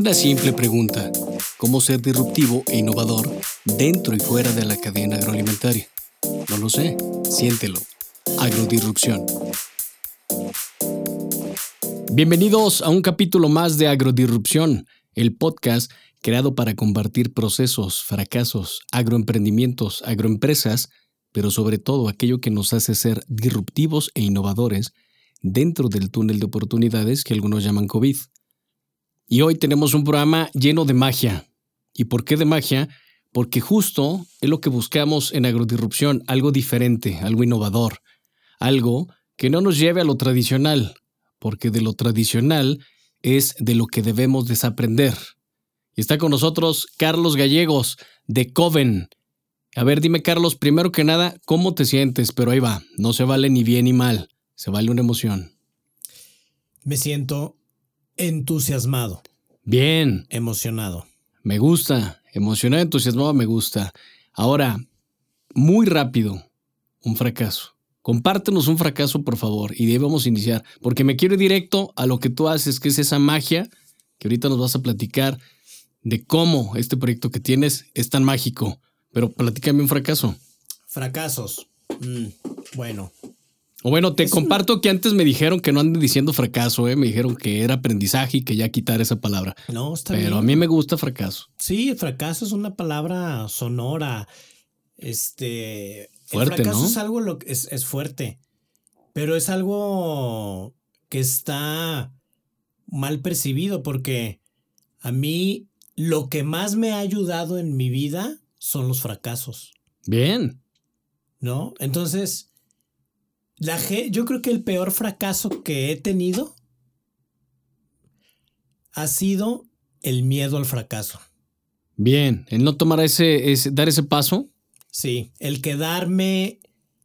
Una simple pregunta. ¿Cómo ser disruptivo e innovador dentro y fuera de la cadena agroalimentaria? No lo sé. Siéntelo. Agrodisrupción. Bienvenidos a un capítulo más de Agrodisrupción, el podcast creado para compartir procesos, fracasos, agroemprendimientos, agroempresas, pero sobre todo aquello que nos hace ser disruptivos e innovadores dentro del túnel de oportunidades que algunos llaman COVID. Y hoy tenemos un programa lleno de magia. ¿Y por qué de magia? Porque justo es lo que buscamos en Agrodisrupción, algo diferente, algo innovador, algo que no nos lleve a lo tradicional, porque de lo tradicional es de lo que debemos desaprender. Y está con nosotros Carlos Gallegos de Coven. A ver, dime Carlos, primero que nada, ¿cómo te sientes? Pero ahí va, no se vale ni bien ni mal, se vale una emoción. Me siento entusiasmado. Bien. Emocionado. Me gusta. Emocionado, entusiasmado, me gusta. Ahora, muy rápido, un fracaso. Compártenos un fracaso, por favor, y de ahí vamos a iniciar, porque me quiero ir directo a lo que tú haces, que es esa magia que ahorita nos vas a platicar de cómo este proyecto que tienes es tan mágico. Pero platícame un fracaso. Fracasos. Mm, bueno, bueno, te comparto que antes me dijeron que no ande diciendo fracaso, ¿eh? me dijeron que era aprendizaje y que ya quitar esa palabra. No, está Pero a mí me gusta fracaso. Sí, fracaso es una palabra sonora. Este. Fuerte, el fracaso ¿no? es algo lo es, es fuerte. Pero es algo que está mal percibido porque a mí lo que más me ha ayudado en mi vida son los fracasos. Bien. ¿No? Entonces la yo creo que el peor fracaso que he tenido ha sido el miedo al fracaso. Bien, el no tomar ese, ese, dar ese paso. Sí, el quedarme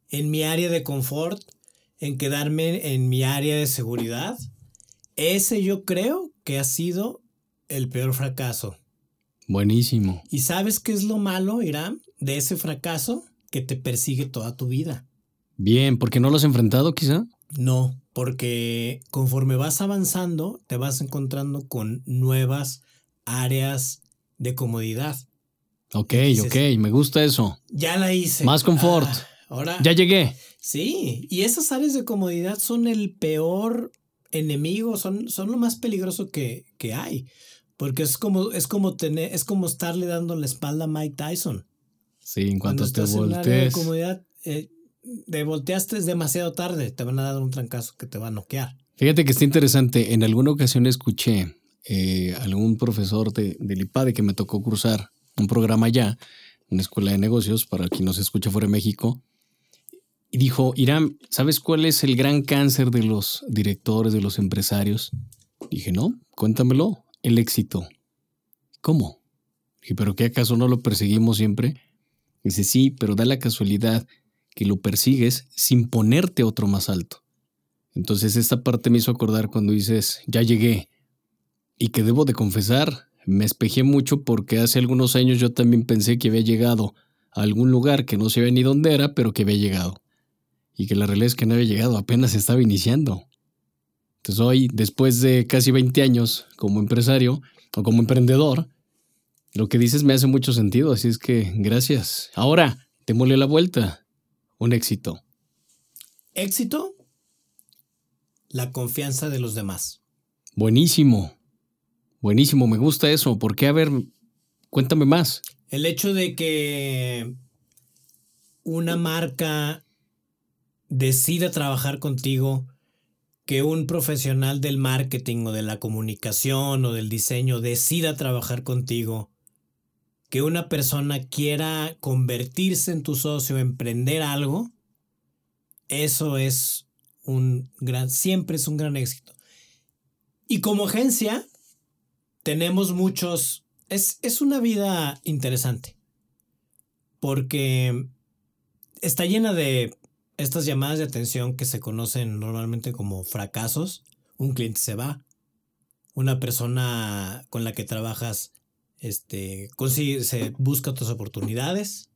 en mi área de confort, en quedarme en mi área de seguridad. Ese yo creo que ha sido el peor fracaso. Buenísimo. ¿Y sabes qué es lo malo, Irán, de ese fracaso? Que te persigue toda tu vida. Bien, ¿porque no lo has enfrentado quizá? No, porque conforme vas avanzando, te vas encontrando con nuevas áreas de comodidad. Ok, dices, ok, me gusta eso. Ya la hice. Más confort. Ah, ahora. Ya llegué. Sí, y esas áreas de comodidad son el peor enemigo, son, son lo más peligroso que, que hay. Porque es como, es como tener, es como estarle dando la espalda a Mike Tyson. Sí, en cuanto Cuando te estás en un área de voltees. comodidad, eh, te volteaste es demasiado tarde, te van a dar un trancazo que te va a noquear. Fíjate que está interesante. En alguna ocasión escuché eh, algún profesor de, del IPADE que me tocó cursar un programa allá, una escuela de negocios, para quien nos escucha fuera de México, y dijo, Irán, ¿sabes cuál es el gran cáncer de los directores, de los empresarios? Dije, no, cuéntamelo, el éxito. ¿Cómo? Dije, ¿pero qué acaso no lo perseguimos siempre? Dice, sí, pero da la casualidad que lo persigues sin ponerte otro más alto. Entonces esta parte me hizo acordar cuando dices, ya llegué. Y que debo de confesar, me espejé mucho porque hace algunos años yo también pensé que había llegado a algún lugar que no sabía ni dónde era, pero que había llegado. Y que la realidad es que no había llegado, apenas estaba iniciando. Entonces hoy, después de casi 20 años como empresario o como emprendedor, lo que dices me hace mucho sentido, así es que gracias. Ahora, te mole la vuelta. Un éxito. Éxito, la confianza de los demás. Buenísimo. Buenísimo, me gusta eso. ¿Por qué? A ver, cuéntame más. El hecho de que una marca decida trabajar contigo, que un profesional del marketing o de la comunicación o del diseño decida trabajar contigo, que una persona quiera convertirse en tu socio, emprender algo, eso es un gran, siempre es un gran éxito. Y como agencia, tenemos muchos, es, es una vida interesante, porque está llena de estas llamadas de atención que se conocen normalmente como fracasos. Un cliente se va, una persona con la que trabajas este, se busca otras oportunidades,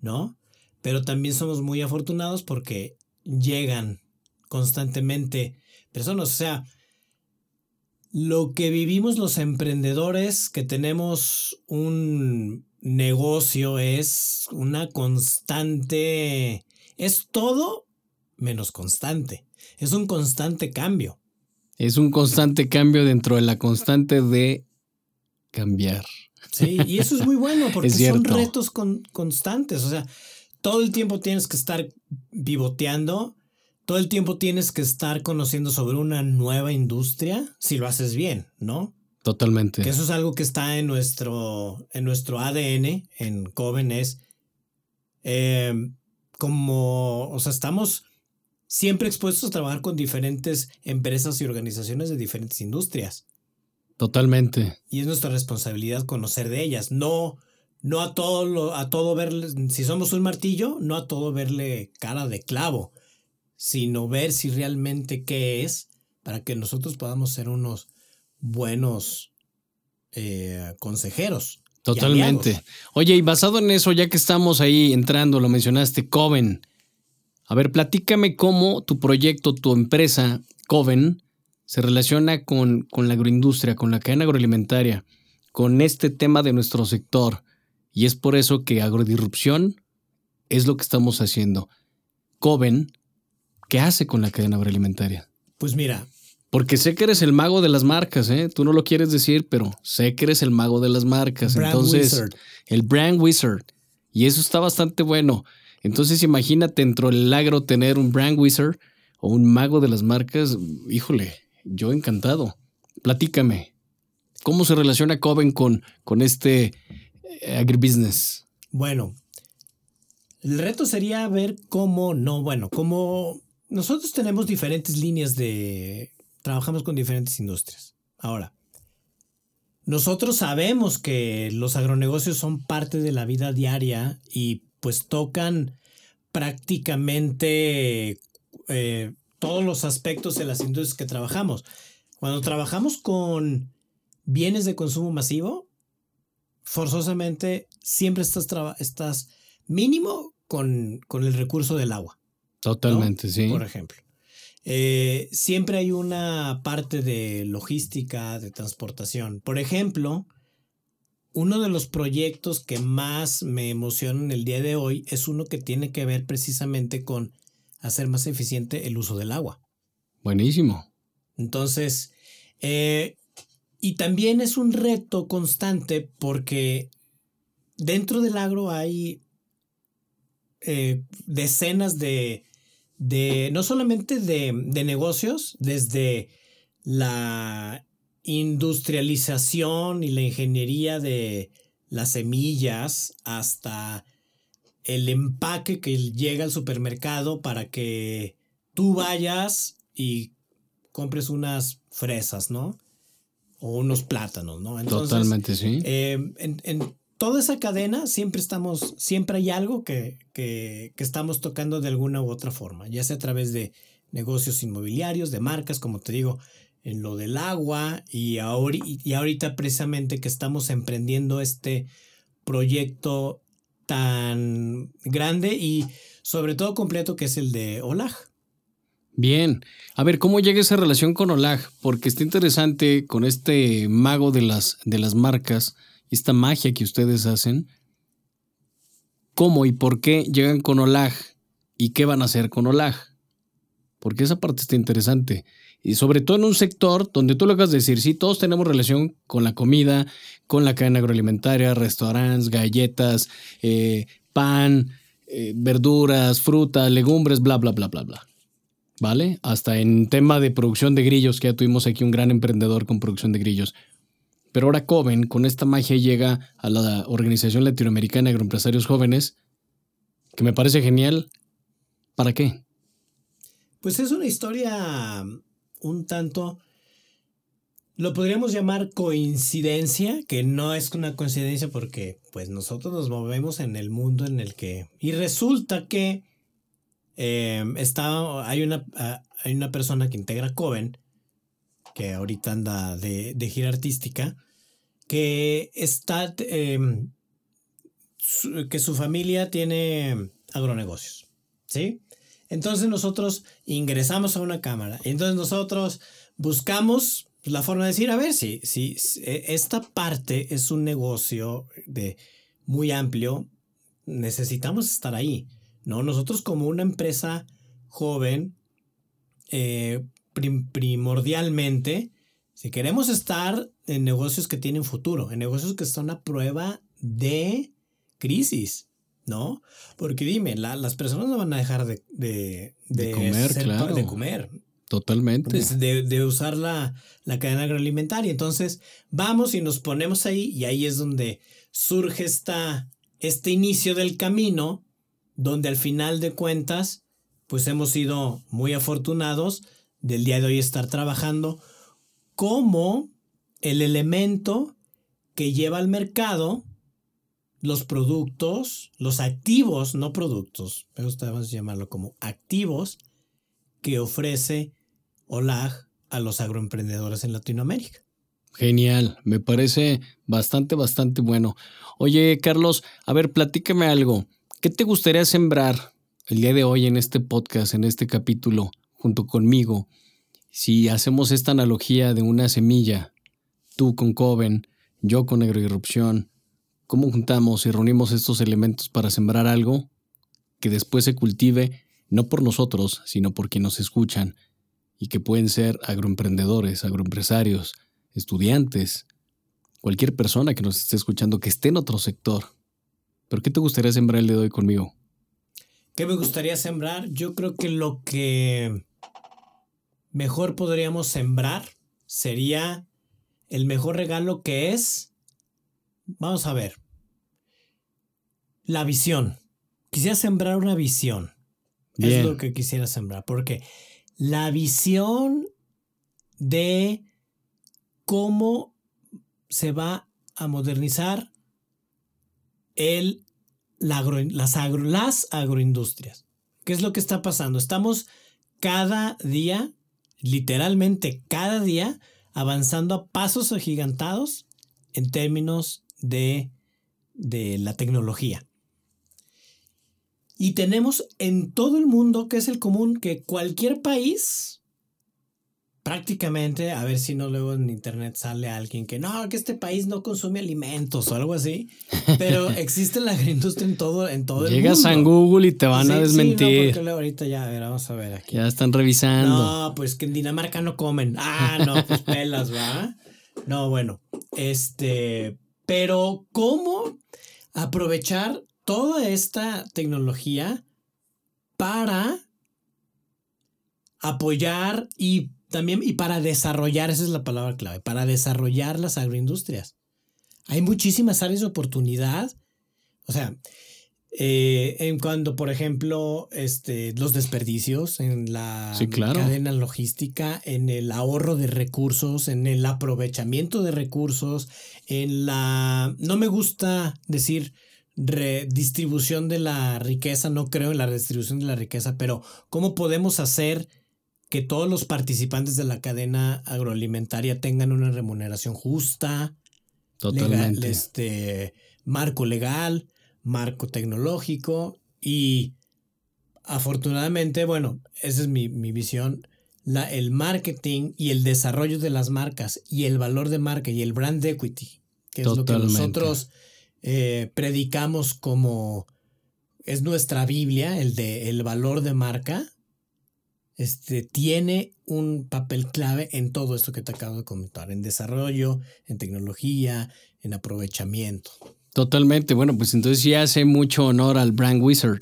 ¿no? Pero también somos muy afortunados porque llegan constantemente personas, o sea, lo que vivimos los emprendedores que tenemos un negocio es una constante, es todo menos constante, es un constante cambio. Es un constante cambio dentro de la constante de cambiar. Sí, y eso es muy bueno porque son retos constantes, o sea, todo el tiempo tienes que estar pivoteando, todo el tiempo tienes que estar conociendo sobre una nueva industria, si lo haces bien, ¿no? Totalmente. Que eso es algo que está en nuestro, en nuestro ADN, en Coven, es em, como, o sea, estamos siempre expuestos a trabajar con diferentes empresas y organizaciones de diferentes industrias. Totalmente. Y es nuestra responsabilidad conocer de ellas, no, no a todo, lo, a todo verle, si somos un martillo, no a todo verle cara de clavo, sino ver si realmente qué es para que nosotros podamos ser unos buenos eh, consejeros. Totalmente. Oye, y basado en eso, ya que estamos ahí entrando, lo mencionaste, Coven. A ver, platícame cómo tu proyecto, tu empresa, Coven, se relaciona con, con la agroindustria, con la cadena agroalimentaria, con este tema de nuestro sector. Y es por eso que agrodisrupción es lo que estamos haciendo. Coven, ¿qué hace con la cadena agroalimentaria? Pues mira, porque sé que eres el mago de las marcas, ¿eh? Tú no lo quieres decir, pero sé que eres el mago de las marcas. Entonces, el brand wizard. Y eso está bastante bueno. Entonces, imagínate dentro del agro tener un brand wizard o un mago de las marcas. Híjole, yo encantado. Platícame. ¿Cómo se relaciona Coven con, con este eh, agribusiness? Bueno, el reto sería ver cómo, no, bueno, cómo nosotros tenemos diferentes líneas de trabajamos con diferentes industrias. Ahora, nosotros sabemos que los agronegocios son parte de la vida diaria y pues tocan prácticamente eh, todos los aspectos de las industrias que trabajamos. Cuando trabajamos con bienes de consumo masivo, forzosamente siempre estás, estás mínimo con, con, el recurso del agua. Totalmente, sí. Por ejemplo. Eh, siempre hay una parte de logística, de transportación. Por ejemplo, uno de los proyectos que más me emocionan el día de hoy es uno que tiene que ver precisamente con hacer más eficiente el uso del agua. Buenísimo. Entonces, eh, y también es un reto constante porque dentro del agro hay eh, decenas de de no solamente de, negocios, desde la industrialización y la ingeniería de las semillas hasta el empaque que llega al supermercado para que tú vayas y compres unas fresas, ¿no? O unos plátanos, ¿no? Totalmente, sí. Eh, en, toda esa cadena siempre estamos, siempre hay algo que, que, estamos tocando de alguna u otra forma, ya sea a través de negocios inmobiliarios, de marcas, como te digo, en lo del agua y, y ahorita precisamente que estamos emprendiendo este proyecto tan grande y sobre todo completo que es el de OLAG. Bien, a ver, ¿cómo llega esa relación con OLAG? Porque está interesante con este mago de las, de las marcas esta magia que ustedes hacen, cómo y por qué llegan con OLAG y qué van a hacer con OLAG. Porque esa parte está interesante. Y sobre todo en un sector donde tú lo acabas de decir, sí, todos tenemos relación con la comida, con la cadena agroalimentaria, restaurantes, galletas, eh, pan, eh, verduras, frutas, legumbres, bla, bla, bla, bla, bla. ¿Vale? Hasta en tema de producción de grillos, que ya tuvimos aquí un gran emprendedor con producción de grillos. Pero ahora Coven, con esta magia, llega a la Organización Latinoamericana de Agroempresarios Jóvenes, que me parece genial. ¿Para qué? Pues es una historia un tanto, lo podríamos llamar coincidencia, que no es una coincidencia porque pues nosotros nos movemos en el mundo en el que... Y resulta que eh, está, hay, una, hay una persona que integra Coven que ahorita anda de, gira artística, que está, em, que su familia tiene agronegocios, ¿sí? Entonces nosotros ingresamos a una cámara, entonces nosotros buscamos pues, la forma de decir, a ver, si, si, e, esta parte es un negocio de muy amplio, necesitamos estar ahí, ¿no? Nosotros como una empresa joven, eh, primordialmente, si queremos estar en negocios que tienen futuro, en negocios que son a prueba de crisis, ¿no? Porque dime, las personas no van a dejar de, de, comer, claro. De comer. Totalmente. De, usar la, la, cadena agroalimentaria. Entonces, vamos y nos ponemos ahí y ahí es donde surge esta, este inicio del camino, donde al final de cuentas, pues hemos sido muy afortunados del día de hoy estar trabajando como el elemento que lleva al mercado los productos, los activos, no productos, me gusta más llamarlo como activos que ofrece OLAG a los agroemprendedores en Latinoamérica. Genial, me parece bastante, bastante bueno. Oye, Carlos, a ver, platícame algo. ¿Qué te gustaría sembrar el día de hoy en este podcast, en este capítulo, junto conmigo? Si hacemos esta analogía de una semilla, tú con Coven, yo con Agroirrupción, ¿Cómo juntamos y reunimos estos elementos para sembrar algo que después se cultive no por nosotros, sino por quienes nos escuchan y que pueden ser agroemprendedores, agroempresarios, estudiantes, cualquier persona que nos esté escuchando que esté en otro sector? ¿Pero qué te gustaría sembrar el de hoy conmigo? ¿Qué me gustaría sembrar? Yo creo que lo que mejor podríamos sembrar sería el mejor regalo que es Vamos a ver. La visión. Quisiera sembrar una visión. Es lo que quisiera sembrar. Porque la visión de cómo se va a modernizar el, las, las agroindustrias. ¿Qué es lo que está pasando? Estamos cada día, literalmente cada día, avanzando a pasos agigantados en términos de, la tecnología. Y tenemos en todo el mundo, que es el común, que cualquier país, prácticamente, a ver si no luego en internet sale alguien que no, que este país no consume alimentos o algo así, pero existe la agroindustria en todo, en todo el mundo. Llegas a Google y te van a desmentir. ahorita ya, a ver, vamos a ver aquí. Ya están revisando. No, pues que en Dinamarca no comen. Ah, no, pues pelas, ¿va? No, bueno, este, pero ¿cómo aprovechar toda esta tecnología para apoyar y también y para desarrollar, esa es la palabra clave, para desarrollar las agroindustrias? Hay muchísimas áreas de oportunidad. O sea, eh, en cuando, por ejemplo, este, los desperdicios en la cadena logística, en el ahorro de recursos, en el aprovechamiento de recursos, en la... No me gusta decir redistribución de la riqueza, no creo en la redistribución de la riqueza, pero ¿cómo podemos hacer que todos los participantes de la cadena agroalimentaria tengan una remuneración justa? Totalmente. este, marco legal marco tecnológico y afortunadamente, bueno, esa es mi, visión, la, el marketing y el desarrollo de las marcas y el valor de marca y el brand equity, que es lo que nosotros eh, predicamos como es nuestra Biblia, el de el valor de marca, este, tiene un papel clave en todo esto que te acabo de comentar, en desarrollo, en tecnología, en aprovechamiento. Totalmente. Bueno, pues entonces sí hace mucho honor al Brand Wizard,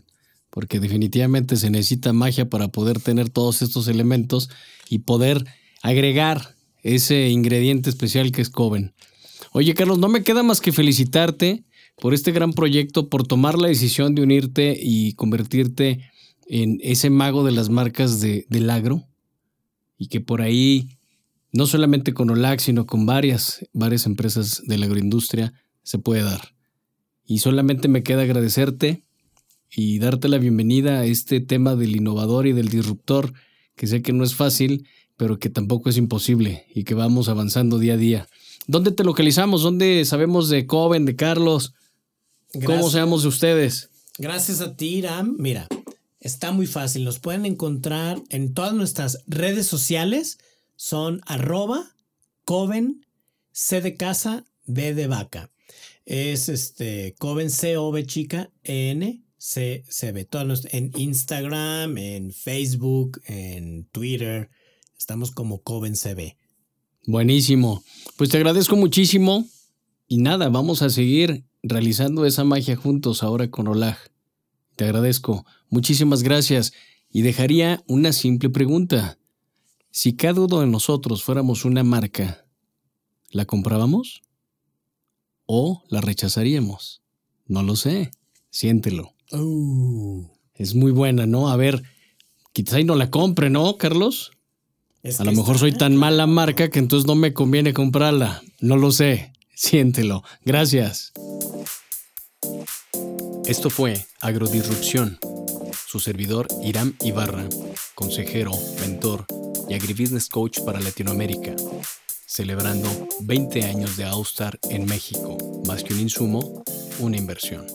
porque definitivamente se necesita magia para poder tener todos estos elementos y poder agregar ese ingrediente especial que es Coven. Oye, Carlos, no me queda más que felicitarte por este gran proyecto, por tomar la decisión de unirte y convertirte en ese mago de las marcas de, del agro y que por ahí, no solamente con OLAC, sino con varias, varias empresas de la agroindustria, se puede dar. Y solamente me queda agradecerte y darte la bienvenida a este tema del innovador y del disruptor, que sé que no es fácil, pero que tampoco es imposible y que vamos avanzando día a día. ¿Dónde te localizamos? ¿Dónde sabemos de Coven, de Carlos? ¿Cómo sabemos de ustedes? Gracias a ti, Iram. Mira, está muy fácil. Nos pueden encontrar en todas nuestras redes sociales. Son arroba Coven, C de casa, B de vaca. Es este Coven C O V chica N C C B. Todos en Instagram, en Facebook, en Twitter. Estamos como Coven CB. Buenísimo. Pues te agradezco muchísimo. Y nada, vamos a seguir realizando esa magia juntos ahora con Olag. Te agradezco. Muchísimas gracias. Y dejaría una simple pregunta. Si cada uno de nosotros fuéramos una marca, ¿la comprábamos? ¿O la rechazaríamos? No lo sé. Siéntelo. Uh. Es muy buena, ¿no? A ver, quizá ahí no la compre, ¿no, Carlos? a lo mejor soy tan mala marca que entonces no me conviene comprarla. No lo sé. Siéntelo. Gracias. Esto fue Agrodisrupción. Su servidor Iram Ibarra, consejero, mentor y agribusiness coach para Latinoamérica, celebrando 20 años de Austar en México, más que un insumo, una inversión.